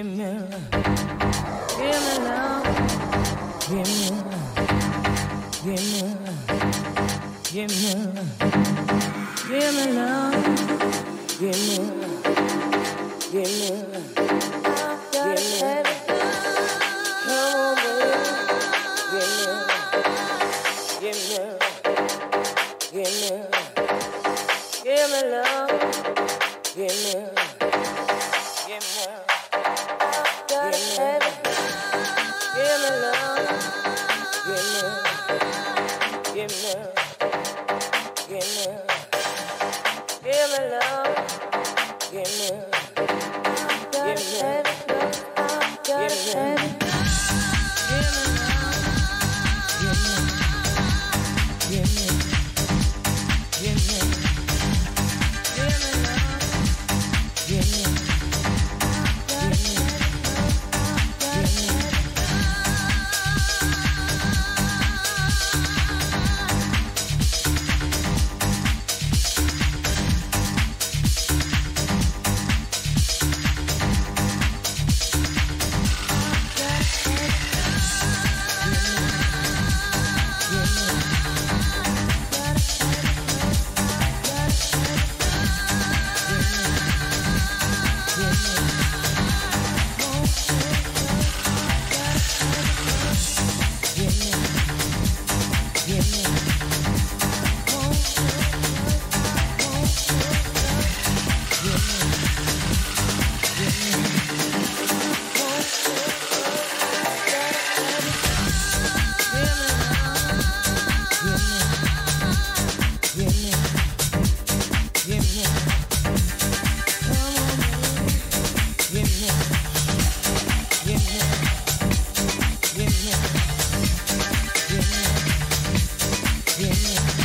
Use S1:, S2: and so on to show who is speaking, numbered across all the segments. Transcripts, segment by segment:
S1: Himmel. Yeah.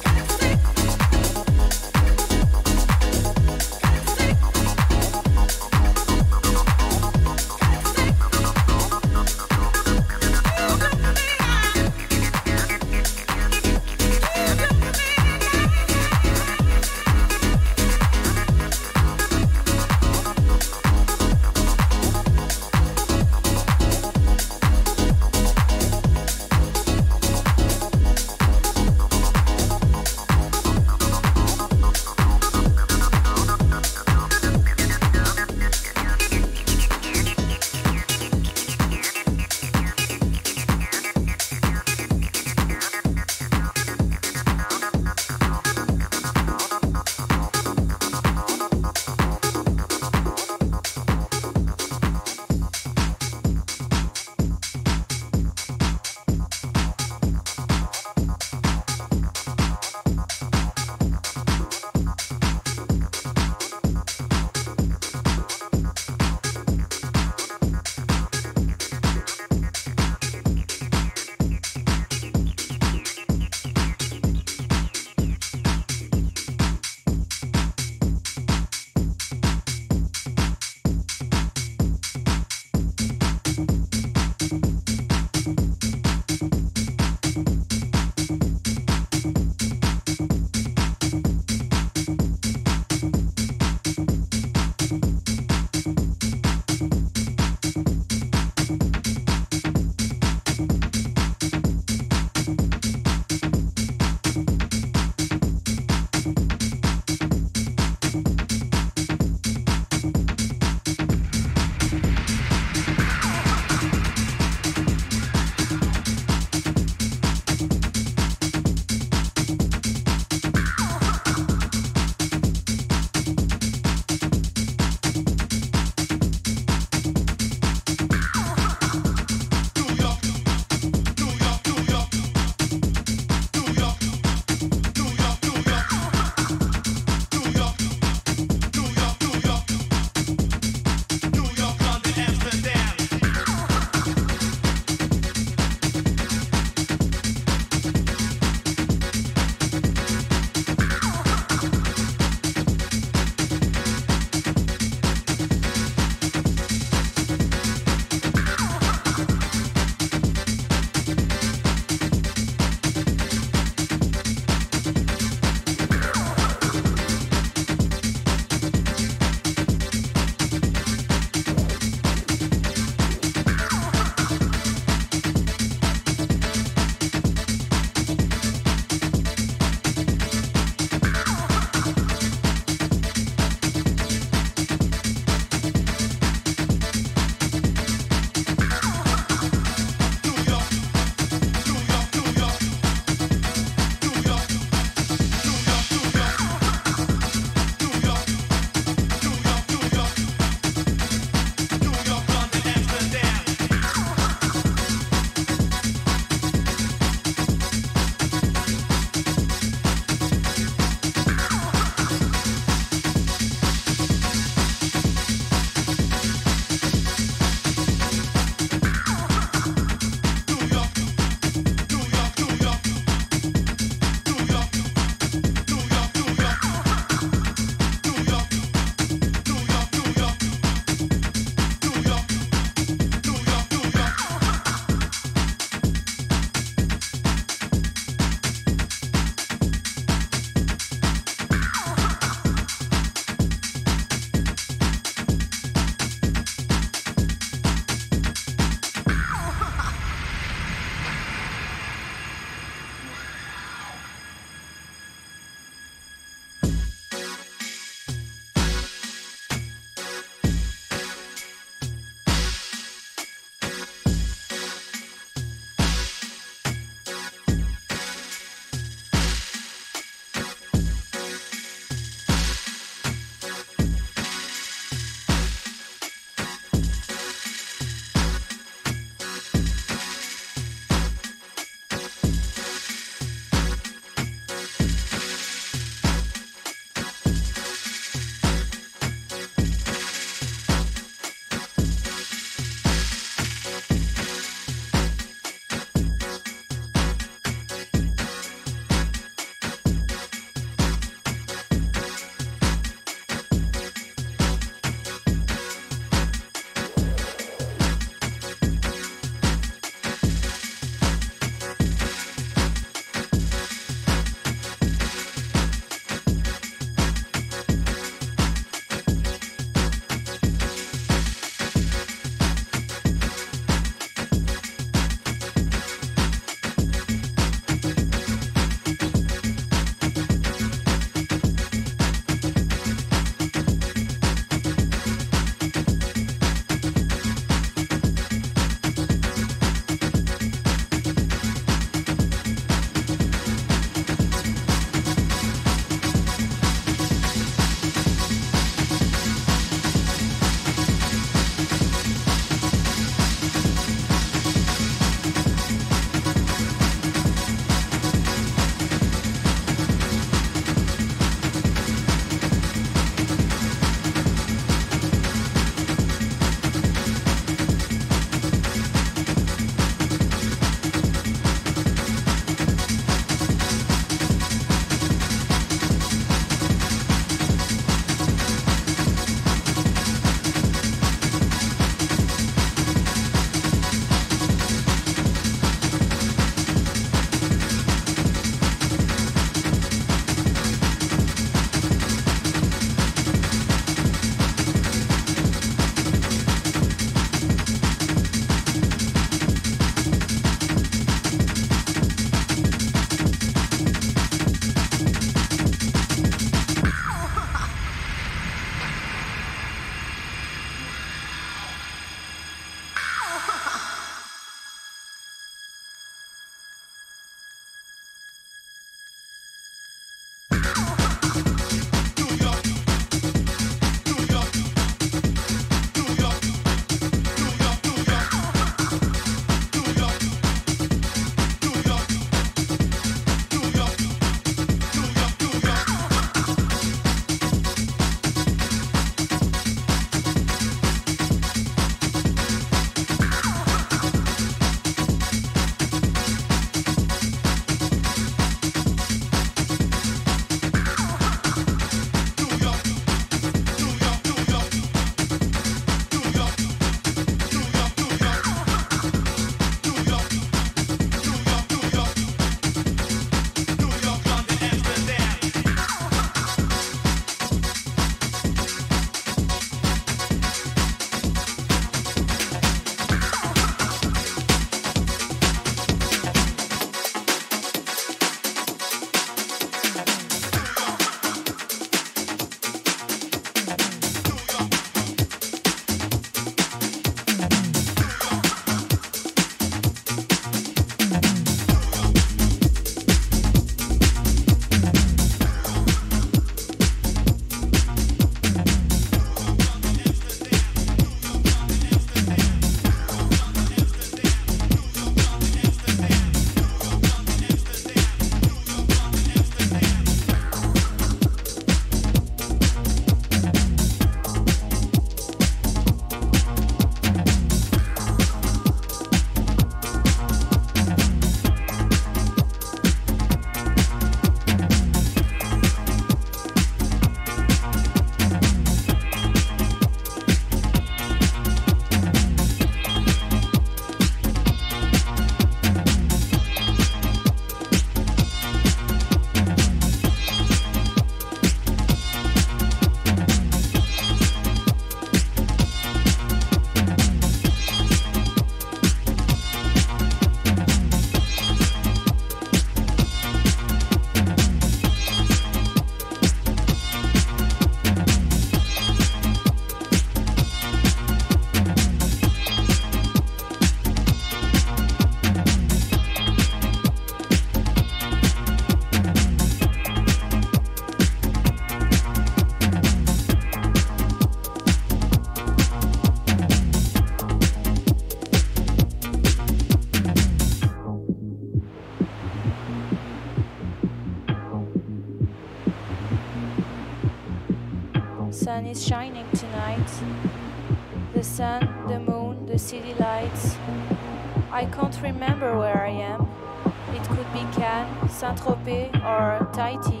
S1: Cannes, Saint Tropez, or Tahiti.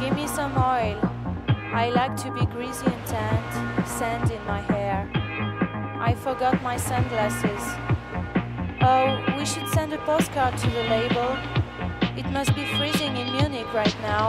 S1: Give me some oil. I like to be greasy and tanned, sand in my hair. I forgot my sunglasses. Oh, we should send a postcard to the label. It must be freezing in Munich right now.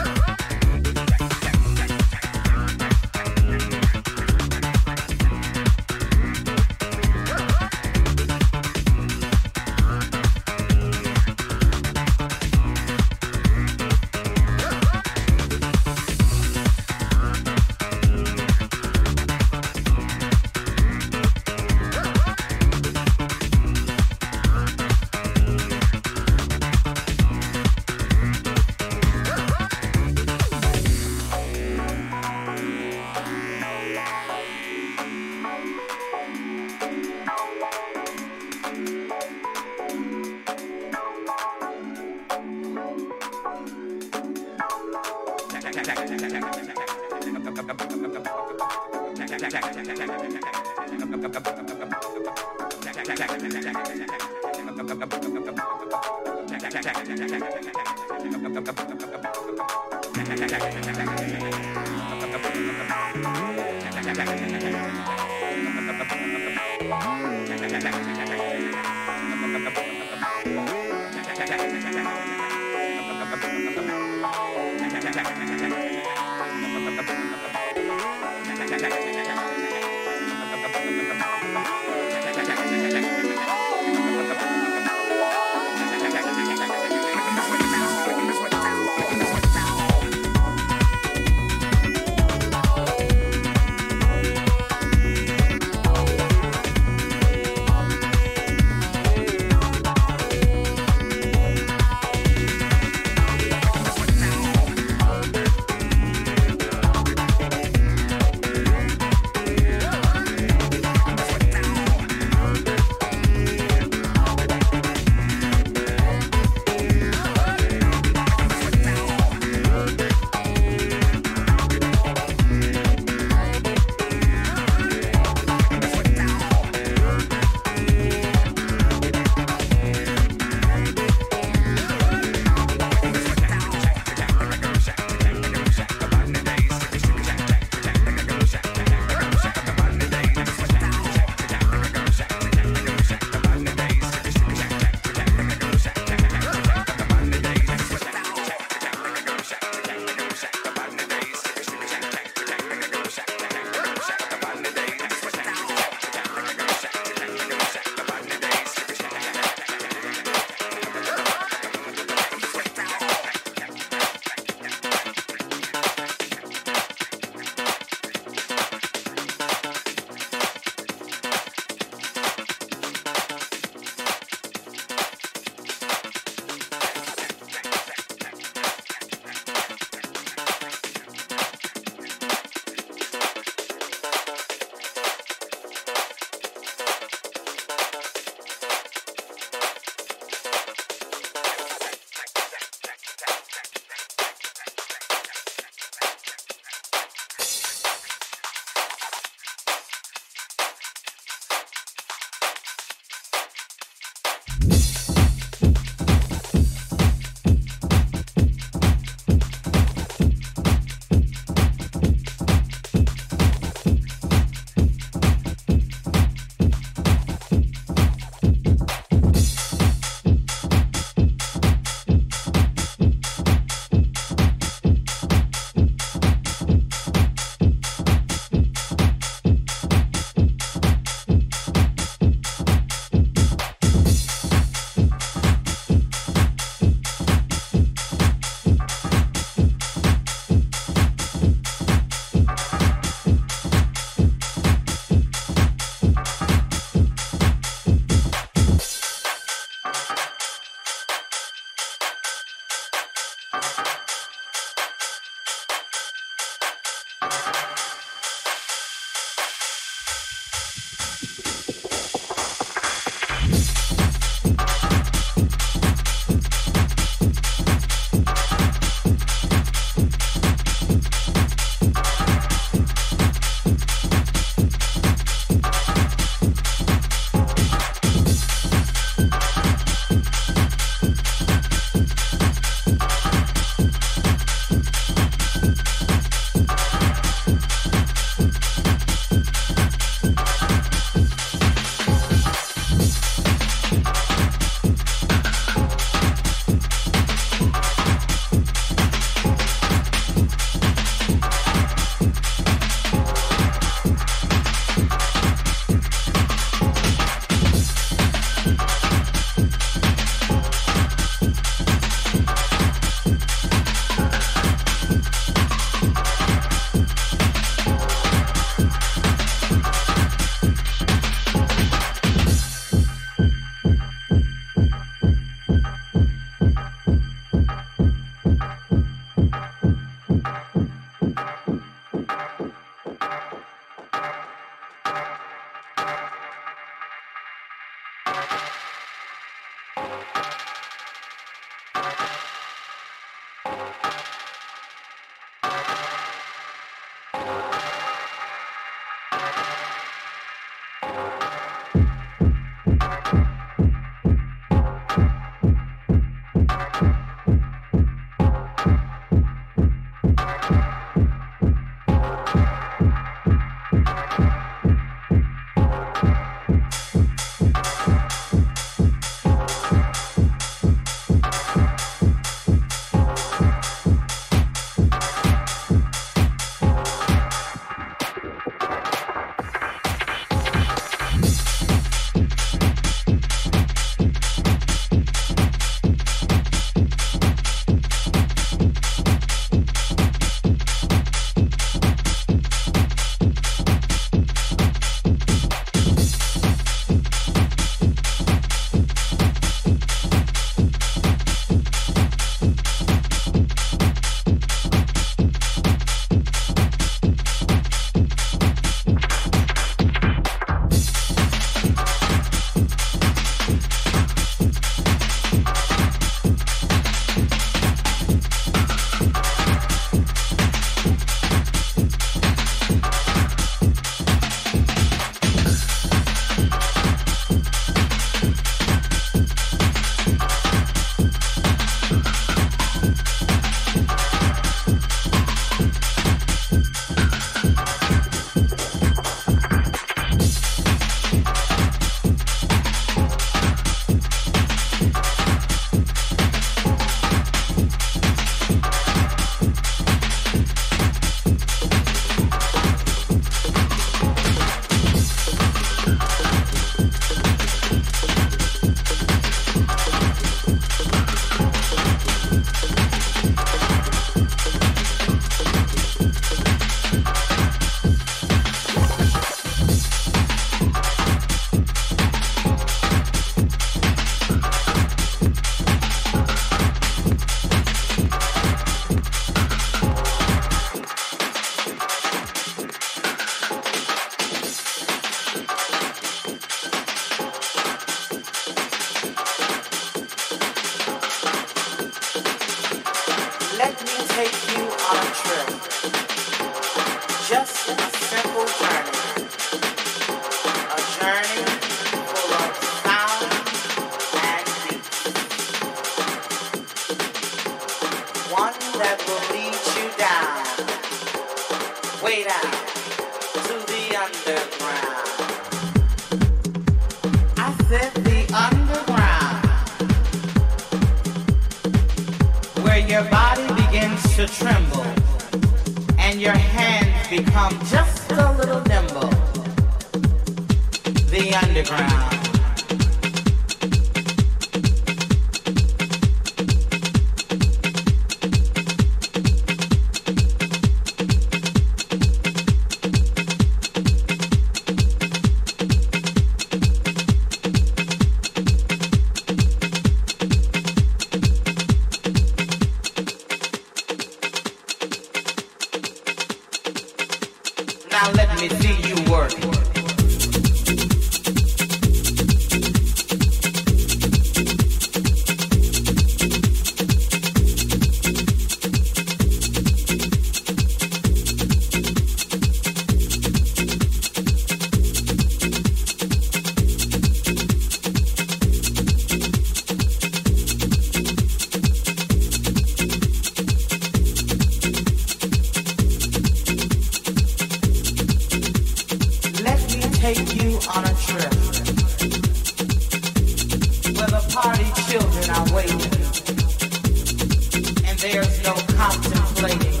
S1: contemplating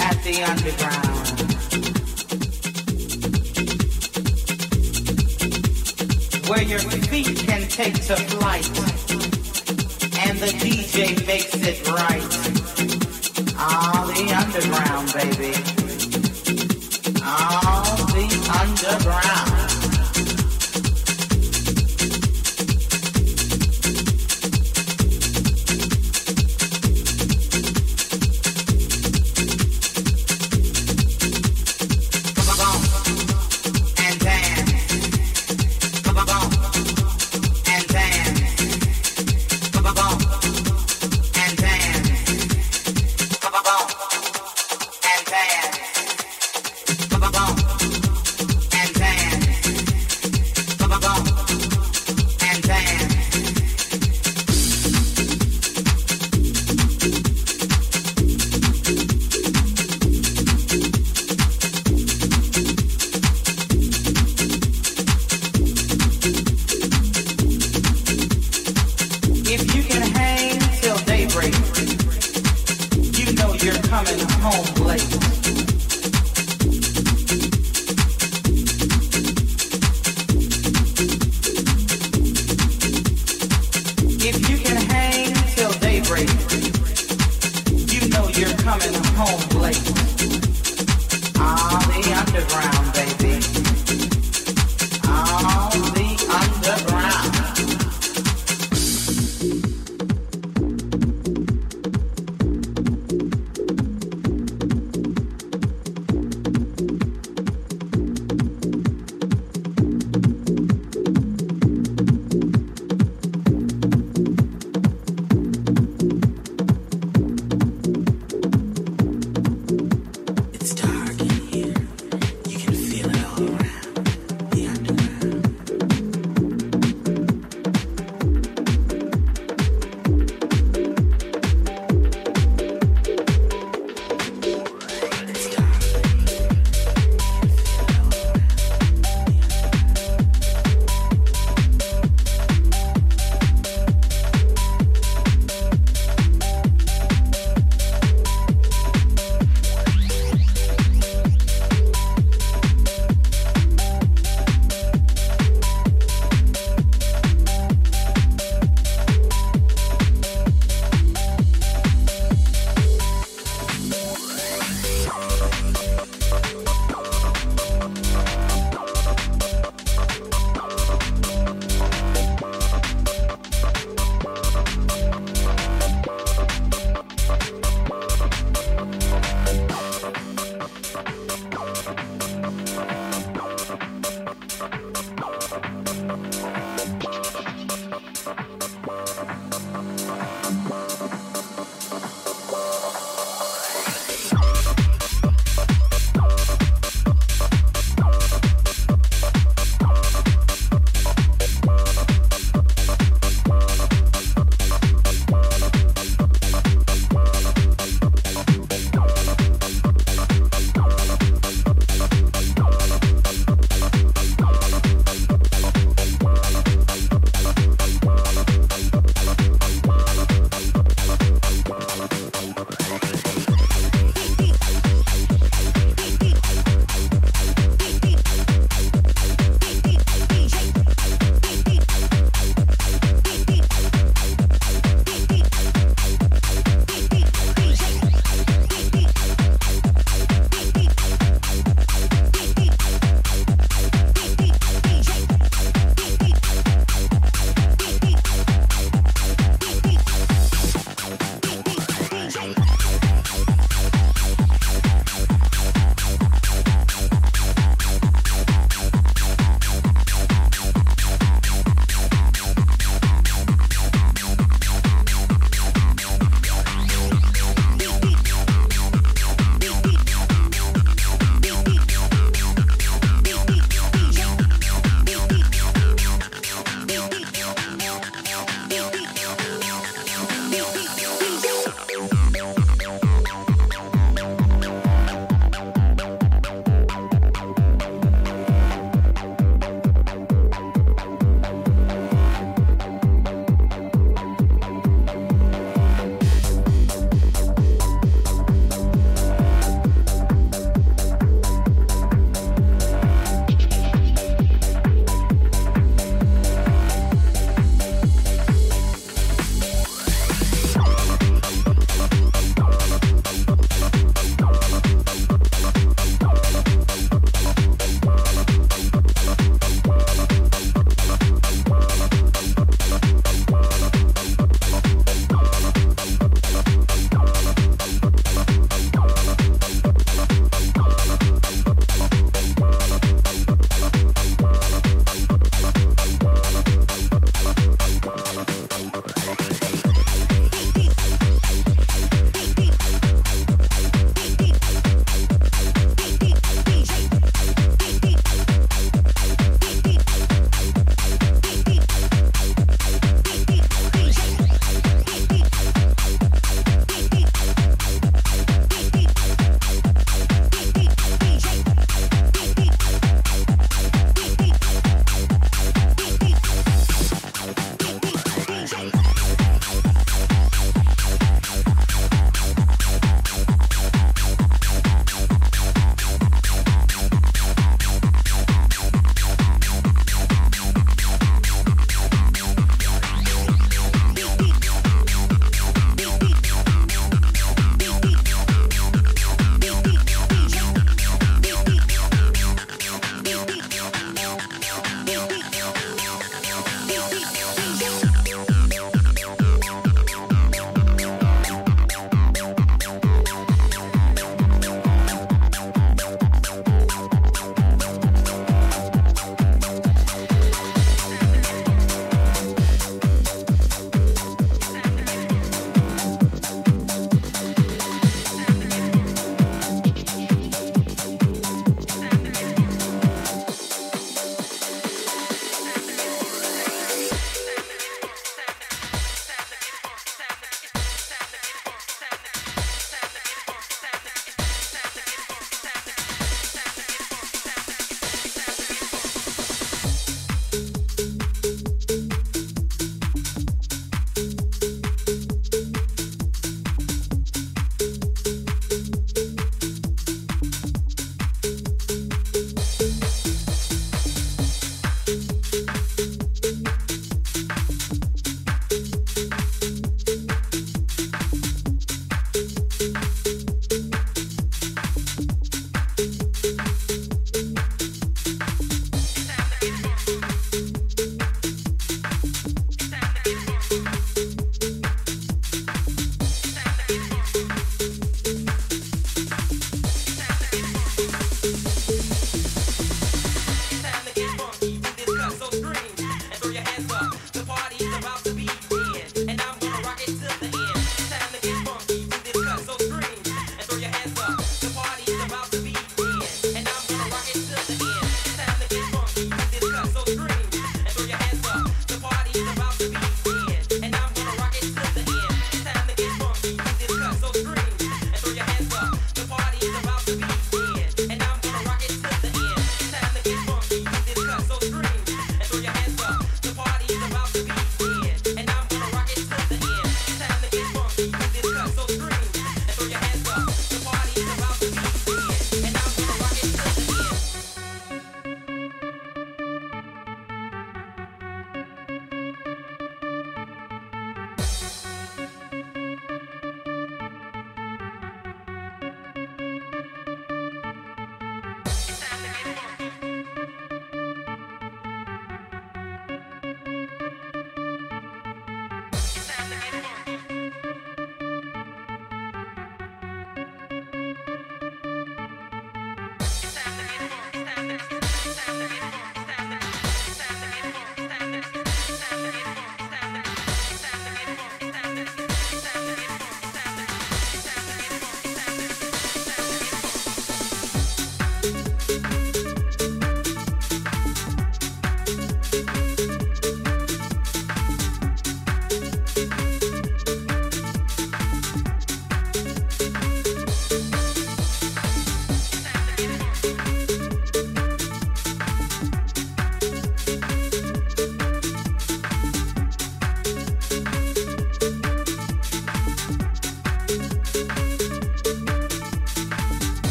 S1: at the underground. Where your feet can take to flight and the DJ makes it right. All the underground, baby. All
S2: the underground.